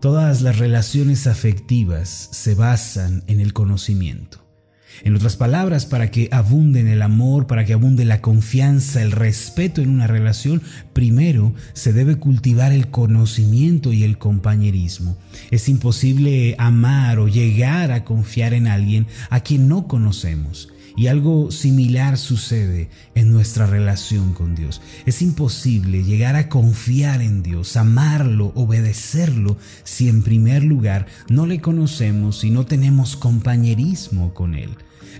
Todas las relaciones afectivas se basan en el conocimiento. En otras palabras, para que abunde el amor, para que abunde la confianza, el respeto en una relación, primero se debe cultivar el conocimiento y el compañerismo. Es imposible amar o llegar a confiar en alguien a quien no conocemos. Y algo similar sucede en nuestra relación con Dios. Es imposible llegar a confiar en Dios, amarlo, obedecerlo, si en primer lugar no le conocemos y no tenemos compañerismo con Él.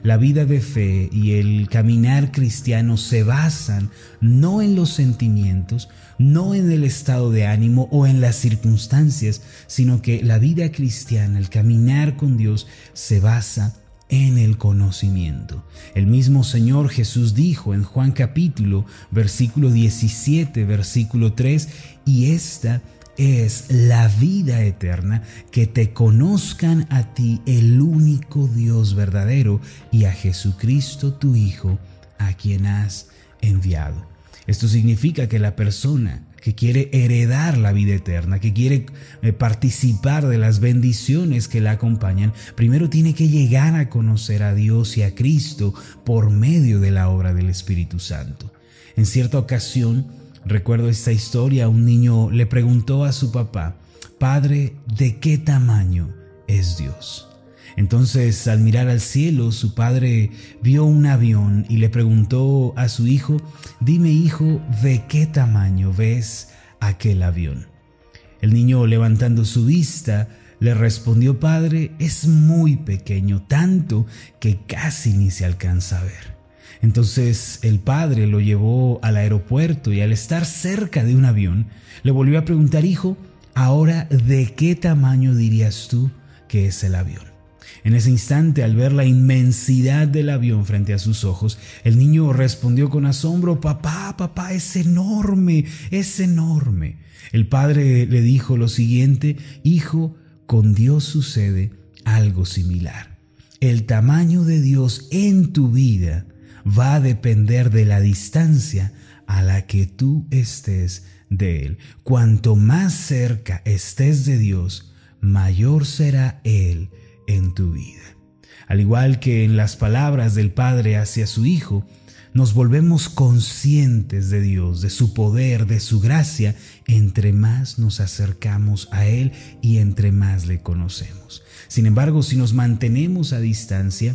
La vida de fe y el caminar cristiano se basan no en los sentimientos, no en el estado de ánimo o en las circunstancias, sino que la vida cristiana, el caminar con Dios, se basa en el conocimiento. El mismo Señor Jesús dijo en Juan capítulo, versículo 17, versículo 3, y esta es la vida eterna, que te conozcan a ti el único Dios verdadero y a Jesucristo tu Hijo, a quien has enviado. Esto significa que la persona que quiere heredar la vida eterna, que quiere eh, participar de las bendiciones que la acompañan, primero tiene que llegar a conocer a Dios y a Cristo por medio de la obra del Espíritu Santo. En cierta ocasión, Recuerdo esta historia, un niño le preguntó a su papá, Padre, ¿de qué tamaño es Dios? Entonces, al mirar al cielo, su padre vio un avión y le preguntó a su hijo, dime hijo, ¿de qué tamaño ves aquel avión? El niño, levantando su vista, le respondió, Padre, es muy pequeño, tanto que casi ni se alcanza a ver. Entonces el padre lo llevó al aeropuerto y al estar cerca de un avión, le volvió a preguntar, hijo, ahora de qué tamaño dirías tú que es el avión? En ese instante, al ver la inmensidad del avión frente a sus ojos, el niño respondió con asombro, papá, papá, es enorme, es enorme. El padre le dijo lo siguiente, hijo, con Dios sucede algo similar. El tamaño de Dios en tu vida va a depender de la distancia a la que tú estés de Él. Cuanto más cerca estés de Dios, mayor será Él en tu vida. Al igual que en las palabras del Padre hacia su Hijo, nos volvemos conscientes de Dios, de su poder, de su gracia, entre más nos acercamos a Él y entre más le conocemos. Sin embargo, si nos mantenemos a distancia,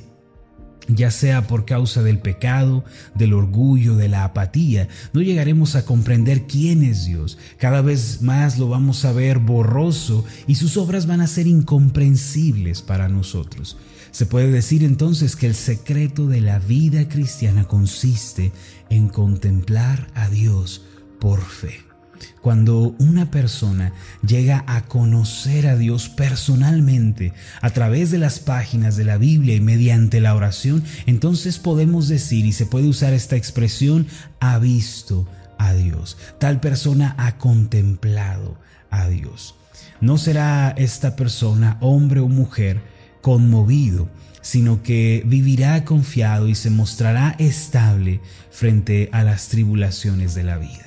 ya sea por causa del pecado, del orgullo, de la apatía, no llegaremos a comprender quién es Dios. Cada vez más lo vamos a ver borroso y sus obras van a ser incomprensibles para nosotros. Se puede decir entonces que el secreto de la vida cristiana consiste en contemplar a Dios por fe. Cuando una persona llega a conocer a Dios personalmente a través de las páginas de la Biblia y mediante la oración, entonces podemos decir y se puede usar esta expresión, ha visto a Dios. Tal persona ha contemplado a Dios. No será esta persona, hombre o mujer, conmovido, sino que vivirá confiado y se mostrará estable frente a las tribulaciones de la vida.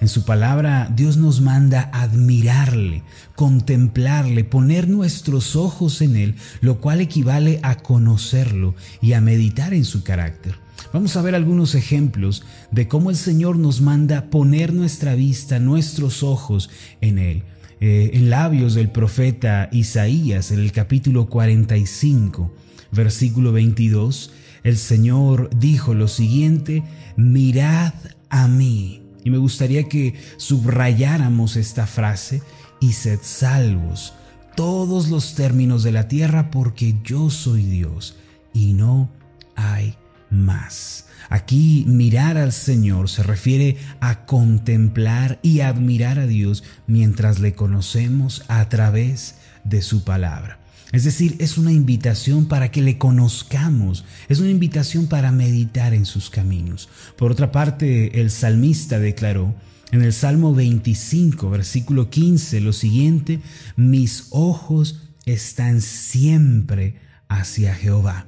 En su palabra Dios nos manda admirarle, contemplarle, poner nuestros ojos en Él, lo cual equivale a conocerlo y a meditar en su carácter. Vamos a ver algunos ejemplos de cómo el Señor nos manda poner nuestra vista, nuestros ojos en Él. Eh, en labios del profeta Isaías, en el capítulo 45, versículo 22, el Señor dijo lo siguiente, mirad a mí y me gustaría que subrayáramos esta frase y sed salvos todos los términos de la tierra porque yo soy Dios y no hay más. Aquí mirar al Señor se refiere a contemplar y admirar a Dios mientras le conocemos a través de su palabra. Es decir, es una invitación para que le conozcamos, es una invitación para meditar en sus caminos. Por otra parte, el salmista declaró en el Salmo 25, versículo 15, lo siguiente, mis ojos están siempre hacia Jehová,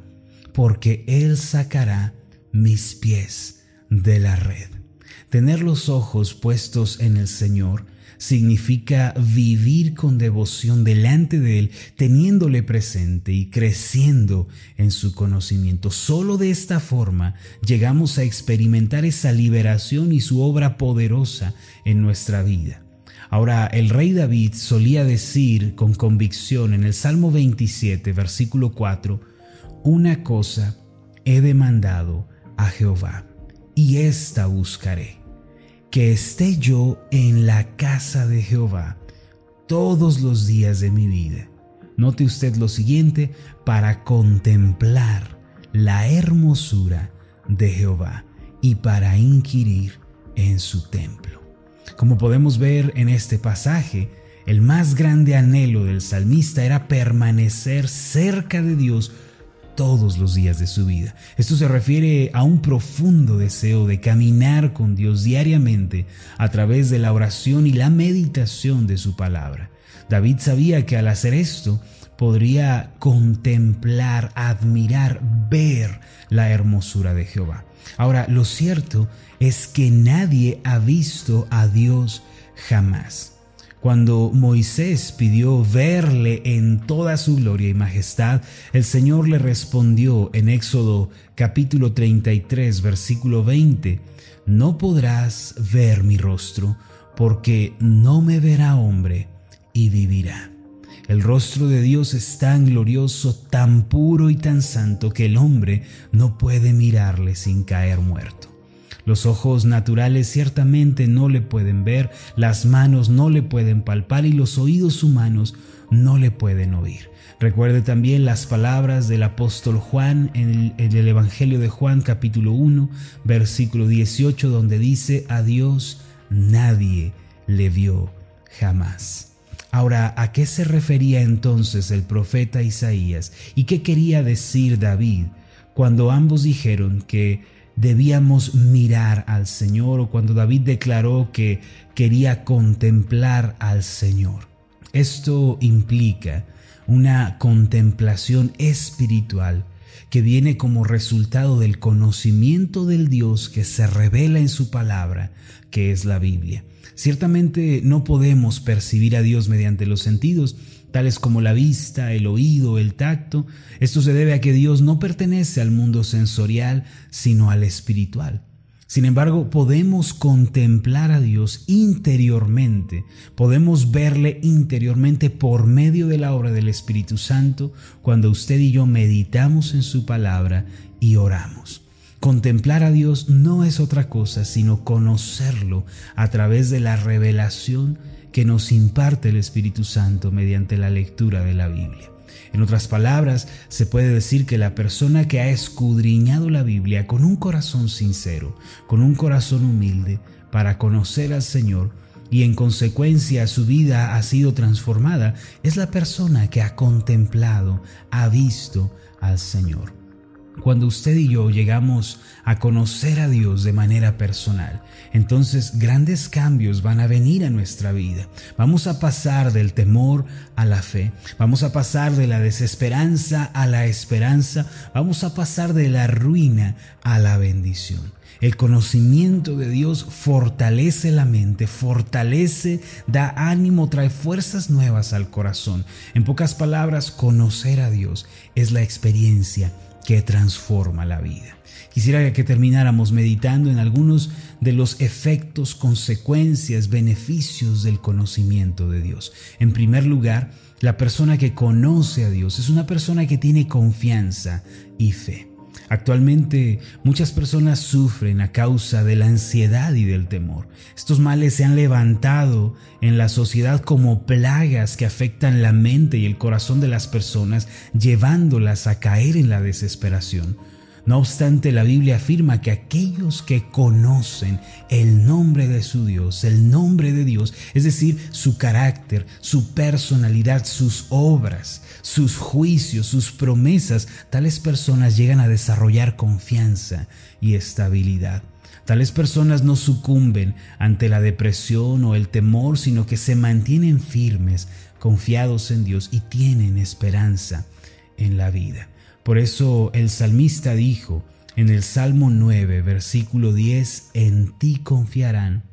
porque Él sacará mis pies de la red. Tener los ojos puestos en el Señor significa vivir con devoción delante de Él, teniéndole presente y creciendo en su conocimiento. Solo de esta forma llegamos a experimentar esa liberación y su obra poderosa en nuestra vida. Ahora, el rey David solía decir con convicción en el Salmo 27, versículo 4, una cosa he demandado a Jehová, y esta buscaré que esté yo en la casa de Jehová todos los días de mi vida. Note usted lo siguiente, para contemplar la hermosura de Jehová y para inquirir en su templo. Como podemos ver en este pasaje, el más grande anhelo del salmista era permanecer cerca de Dios todos los días de su vida. Esto se refiere a un profundo deseo de caminar con Dios diariamente a través de la oración y la meditación de su palabra. David sabía que al hacer esto podría contemplar, admirar, ver la hermosura de Jehová. Ahora, lo cierto es que nadie ha visto a Dios jamás. Cuando Moisés pidió verle en toda su gloria y majestad, el Señor le respondió en Éxodo capítulo 33 versículo 20, No podrás ver mi rostro, porque no me verá hombre y vivirá. El rostro de Dios es tan glorioso, tan puro y tan santo que el hombre no puede mirarle sin caer muerto. Los ojos naturales ciertamente no le pueden ver, las manos no le pueden palpar y los oídos humanos no le pueden oír. Recuerde también las palabras del apóstol Juan en el, Evangelio de Juan capítulo 1 versículo 18 donde dice a Dios nadie le vio jamás. Ahora, ¿a qué se refería entonces el profeta Isaías y qué quería decir David cuando ambos dijeron que debíamos mirar al Señor o cuando David declaró que quería contemplar al Señor. Esto implica una contemplación espiritual que viene como resultado del conocimiento del Dios que se revela en su palabra, que es la Biblia. Ciertamente no podemos percibir a Dios mediante los sentidos, tales como la vista, el oído, el tacto. Esto se debe a que Dios no pertenece al mundo sensorial, sino al espiritual. Sin embargo, podemos contemplar a Dios interiormente, podemos verle interiormente por medio de la obra del Espíritu Santo cuando usted y yo meditamos en su palabra y oramos. Contemplar a Dios no es otra cosa sino conocerlo a través de la revelación que nos imparte el Espíritu Santo mediante la lectura de la Biblia. En otras palabras, se puede decir que la persona que ha escudriñado la Biblia con un corazón sincero, con un corazón humilde, para conocer al Señor, y en consecuencia su vida ha sido transformada, es la persona que ha contemplado, ha visto al Señor. Cuando usted y yo llegamos a conocer a Dios de manera personal, entonces grandes cambios van a venir a nuestra vida. Vamos a pasar del temor a la fe, vamos a pasar de la desesperanza a la esperanza, vamos a pasar de la ruina a la bendición. El conocimiento de Dios fortalece la mente, fortalece, da ánimo, trae fuerzas nuevas al corazón. En pocas palabras, conocer a Dios es la experiencia que transforma la vida. Quisiera que termináramos meditando en algunos de los efectos, consecuencias, beneficios del conocimiento de Dios. En primer lugar, la persona que conoce a Dios es una persona que tiene confianza y fe. Actualmente muchas personas sufren a causa de la ansiedad y del temor. Estos males se han levantado en la sociedad como plagas que afectan la mente y el corazón de las personas, llevándolas a caer en la desesperación. No obstante, la Biblia afirma que aquellos que conocen el nombre de su Dios, el nombre de Dios, es decir, su carácter, su personalidad, sus obras, sus juicios, sus promesas, tales personas llegan a desarrollar confianza y estabilidad. Tales personas no sucumben ante la depresión o el temor, sino que se mantienen firmes, confiados en Dios y tienen esperanza en la vida. Por eso el salmista dijo en el Salmo 9, versículo 10, en ti confiarán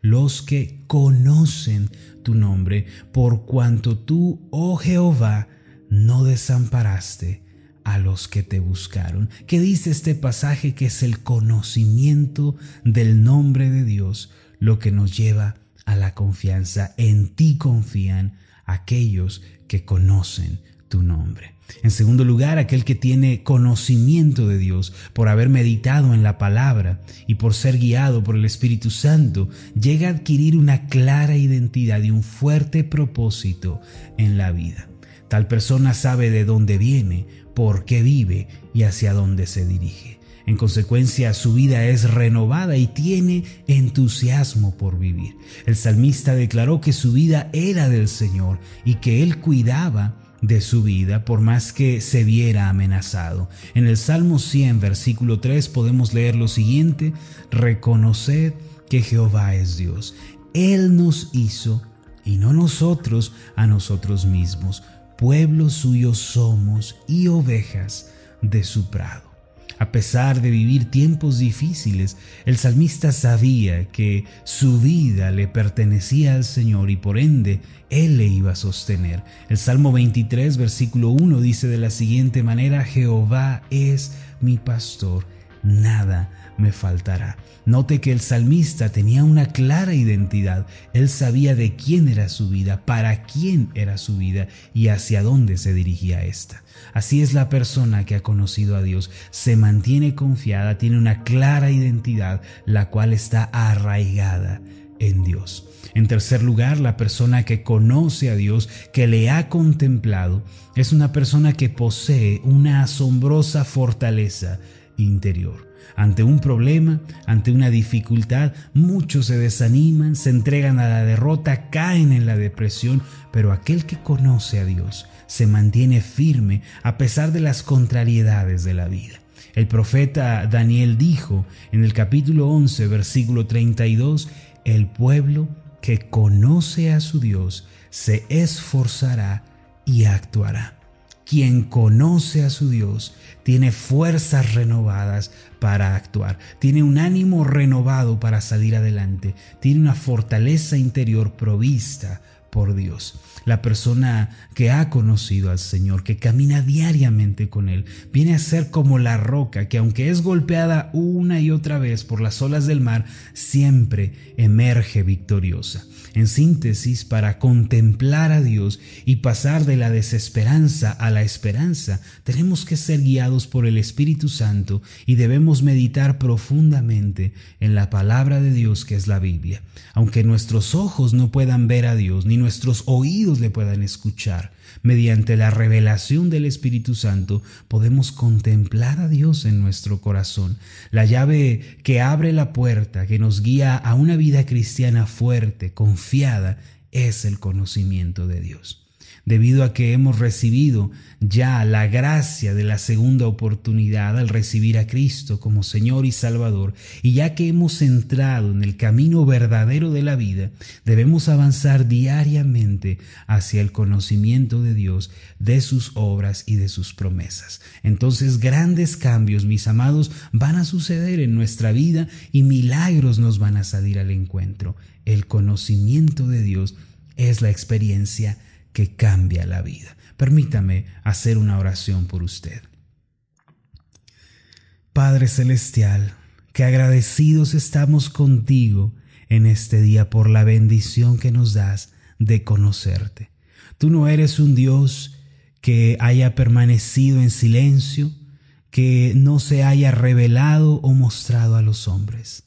los que conocen tu nombre, por cuanto tú, oh Jehová, no desamparaste a los que te buscaron. ¿Qué dice este pasaje que es el conocimiento del nombre de Dios, lo que nos lleva a la confianza? En ti confían aquellos que conocen tu nombre. En segundo lugar, aquel que tiene conocimiento de Dios por haber meditado en la palabra y por ser guiado por el Espíritu Santo, llega a adquirir una clara identidad y un fuerte propósito en la vida. Tal persona sabe de dónde viene, por qué vive y hacia dónde se dirige. En consecuencia, su vida es renovada y tiene entusiasmo por vivir. El salmista declaró que su vida era del Señor y que él cuidaba de su vida por más que se viera amenazado. En el Salmo 100, versículo 3 podemos leer lo siguiente, reconocer que Jehová es Dios. Él nos hizo y no nosotros a nosotros mismos. Pueblo suyo somos y ovejas de su prado. A pesar de vivir tiempos difíciles, el salmista sabía que su vida le pertenecía al Señor y por ende Él le iba a sostener. El Salmo 23, versículo 1 dice de la siguiente manera, Jehová es mi pastor, nada me faltará. Note que el salmista tenía una clara identidad. Él sabía de quién era su vida, para quién era su vida y hacia dónde se dirigía ésta. Así es la persona que ha conocido a Dios. Se mantiene confiada, tiene una clara identidad, la cual está arraigada en Dios. En tercer lugar, la persona que conoce a Dios, que le ha contemplado, es una persona que posee una asombrosa fortaleza interior. Ante un problema, ante una dificultad, muchos se desaniman, se entregan a la derrota, caen en la depresión, pero aquel que conoce a Dios se mantiene firme a pesar de las contrariedades de la vida. El profeta Daniel dijo en el capítulo 11, versículo 32, el pueblo que conoce a su Dios se esforzará y actuará. Quien conoce a su Dios tiene fuerzas renovadas para actuar, tiene un ánimo renovado para salir adelante, tiene una fortaleza interior provista por Dios. La persona que ha conocido al Señor, que camina diariamente con Él, viene a ser como la roca que aunque es golpeada una y otra vez por las olas del mar, siempre emerge victoriosa. En síntesis, para contemplar a Dios y pasar de la desesperanza a la esperanza, tenemos que ser guiados por el Espíritu Santo y debemos meditar profundamente en la palabra de Dios que es la Biblia. Aunque nuestros ojos no puedan ver a Dios, ni nuestros oídos le puedan escuchar, mediante la revelación del Espíritu Santo podemos contemplar a Dios en nuestro corazón. La llave que abre la puerta, que nos guía a una vida cristiana fuerte, confiada, es el conocimiento de Dios debido a que hemos recibido ya la gracia de la segunda oportunidad al recibir a Cristo como Señor y Salvador, y ya que hemos entrado en el camino verdadero de la vida, debemos avanzar diariamente hacia el conocimiento de Dios, de sus obras y de sus promesas. Entonces grandes cambios, mis amados, van a suceder en nuestra vida y milagros nos van a salir al encuentro. El conocimiento de Dios es la experiencia que cambia la vida. Permítame hacer una oración por usted. Padre Celestial, que agradecidos estamos contigo en este día por la bendición que nos das de conocerte. Tú no eres un Dios que haya permanecido en silencio, que no se haya revelado o mostrado a los hombres.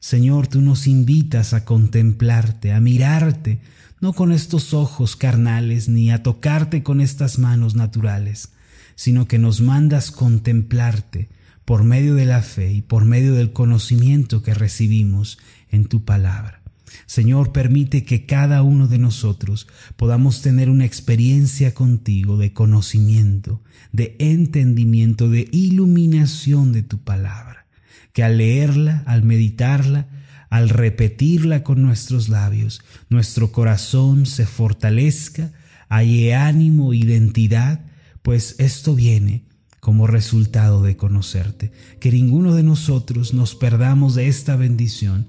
Señor, tú nos invitas a contemplarte, a mirarte, no con estos ojos carnales ni a tocarte con estas manos naturales, sino que nos mandas contemplarte por medio de la fe y por medio del conocimiento que recibimos en tu palabra. Señor, permite que cada uno de nosotros podamos tener una experiencia contigo de conocimiento, de entendimiento, de iluminación de tu palabra, que al leerla, al meditarla, al repetirla con nuestros labios, nuestro corazón se fortalezca, hay ánimo, identidad, pues esto viene como resultado de conocerte. Que ninguno de nosotros nos perdamos de esta bendición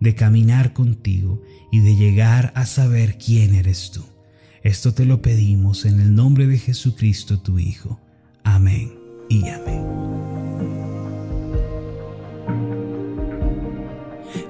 de caminar contigo y de llegar a saber quién eres tú. Esto te lo pedimos en el nombre de Jesucristo tu Hijo. Amén y amén.